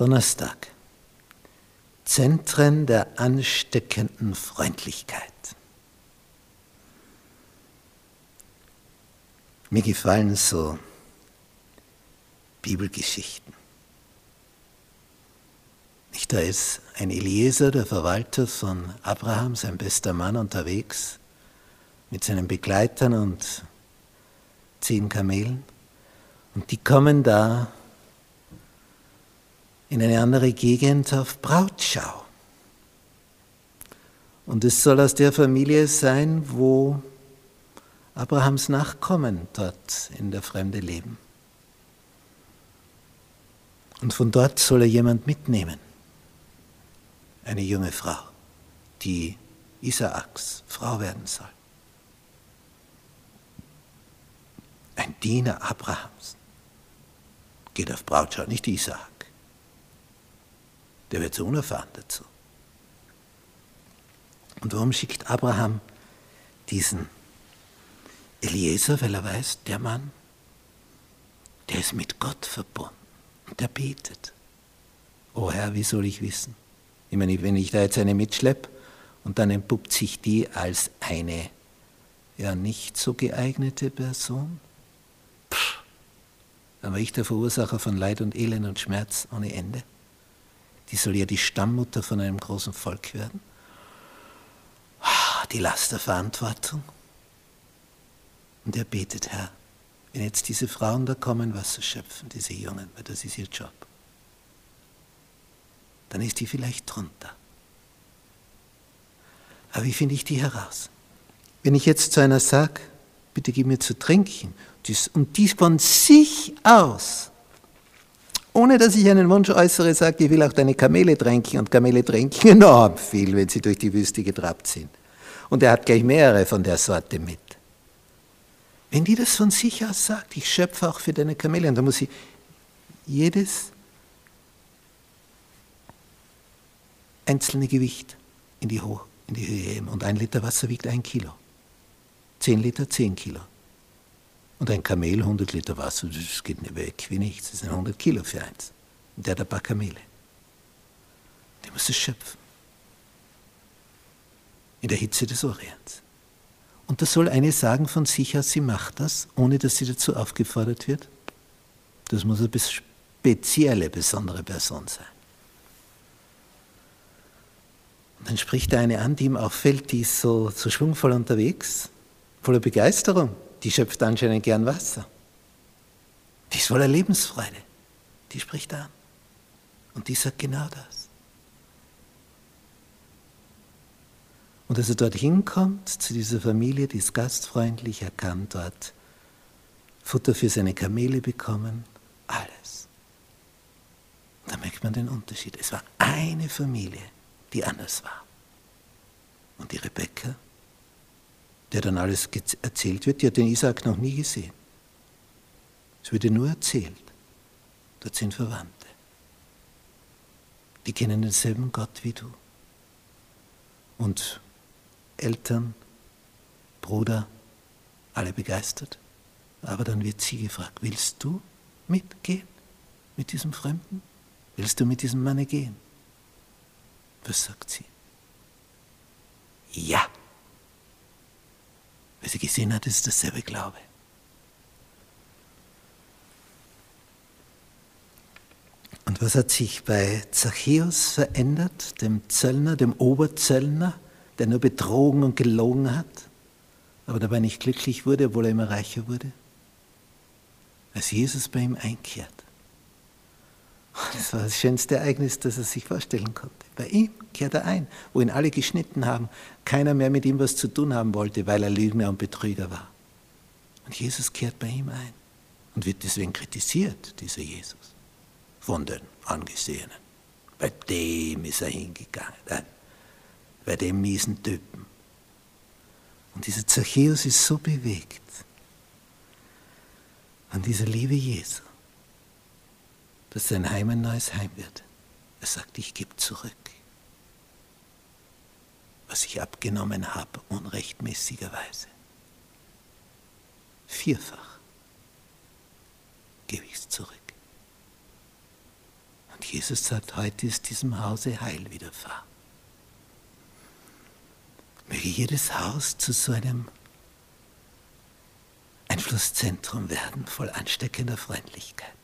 Donnerstag. Zentren der ansteckenden Freundlichkeit. Mir gefallen so Bibelgeschichten. Nicht, da ist ein Eliezer, der Verwalter von Abraham, sein bester Mann, unterwegs mit seinen Begleitern und zehn Kamelen. Und die kommen da in eine andere Gegend auf Brautschau. Und es soll aus der Familie sein, wo Abrahams Nachkommen dort in der Fremde leben. Und von dort soll er jemand mitnehmen, eine junge Frau, die Isaaks Frau werden soll. Ein Diener Abrahams geht auf Brautschau, nicht Isaak. Der wird zu unerfahren dazu. Und warum schickt Abraham diesen Eliezer? Weil er weiß, der Mann, der ist mit Gott verbunden und der betet. Oh Herr, wie soll ich wissen? Ich meine, wenn ich da jetzt eine mitschleppe und dann entpuppt sich die als eine ja nicht so geeignete Person, dann war ich der Verursacher von Leid und Elend und Schmerz ohne Ende. Die soll ja die Stammmutter von einem großen Volk werden. Ah, die Last der Verantwortung. Und er betet, Herr, wenn jetzt diese Frauen da kommen, Wasser schöpfen, diese Jungen, weil das ist ihr Job, dann ist die vielleicht drunter. Aber wie finde ich die heraus? Wenn ich jetzt zu einer sage, bitte gib mir zu trinken und dies von sich aus, ohne dass ich einen Wunsch äußere, sage, ich will auch deine Kamele tränken und Kamele tränken enorm viel, wenn sie durch die Wüste getrabt sind. Und er hat gleich mehrere von der Sorte mit. Wenn die das von sich aus sagt, ich schöpfe auch für deine Kamele, und dann muss ich jedes einzelne Gewicht in die, Ho in die Höhe heben. Und ein Liter Wasser wiegt ein Kilo. Zehn Liter, zehn Kilo. Und ein Kamel, 100 Liter Wasser, das geht nicht weg wie nichts. Das sind 100 Kilo für eins. Und der hat ein paar Kamele. Der muss es schöpfen. In der Hitze des Orients. Und da soll eine sagen von sich aus, sie macht das, ohne dass sie dazu aufgefordert wird. Das muss eine spezielle, besondere Person sein. Und dann spricht er eine an, die ihm auffällt, die ist so, so schwungvoll unterwegs, voller Begeisterung die schöpft anscheinend gern Wasser. Die ist voller Lebensfreude. Die spricht an. Und die sagt genau das. Und als er dorthin kommt, zu dieser Familie, die ist gastfreundlich, er kann dort Futter für seine Kamele bekommen, alles. Da merkt man den Unterschied. Es war eine Familie, die anders war. Und die Rebecca der dann alles erzählt wird, die hat den Isaak noch nie gesehen. Es wird ihr nur erzählt. Dort sind Verwandte. Die kennen denselben Gott wie du. Und Eltern, Bruder, alle begeistert. Aber dann wird sie gefragt, willst du mitgehen mit diesem Fremden? Willst du mit diesem Manne gehen? Was sagt sie? Ja weil sie gesehen hat, ist dasselbe Glaube. Und was hat sich bei Zachäus verändert, dem Zöllner, dem Oberzöllner, der nur betrogen und gelogen hat, aber dabei nicht glücklich wurde, obwohl er immer reicher wurde? Als Jesus bei ihm einkehrt. Das war das schönste Ereignis, das er sich vorstellen konnte. Bei ihm kehrt er ein, wo ihn alle geschnitten haben, keiner mehr mit ihm was zu tun haben wollte, weil er Lügner und Betrüger war. Und Jesus kehrt bei ihm ein und wird deswegen kritisiert, dieser Jesus, von den Angesehenen. Bei dem ist er hingegangen, bei dem miesen Typen. Und dieser Zachäus ist so bewegt an dieser Liebe Jesu dass sein Heim ein neues Heim wird. Er sagt, ich gebe zurück, was ich abgenommen habe, unrechtmäßigerweise. Vierfach gebe ich es zurück. Und Jesus sagt, heute ist diesem Hause Heil widerfahren. Möge jedes Haus zu so einem Einflusszentrum werden, voll ansteckender Freundlichkeit.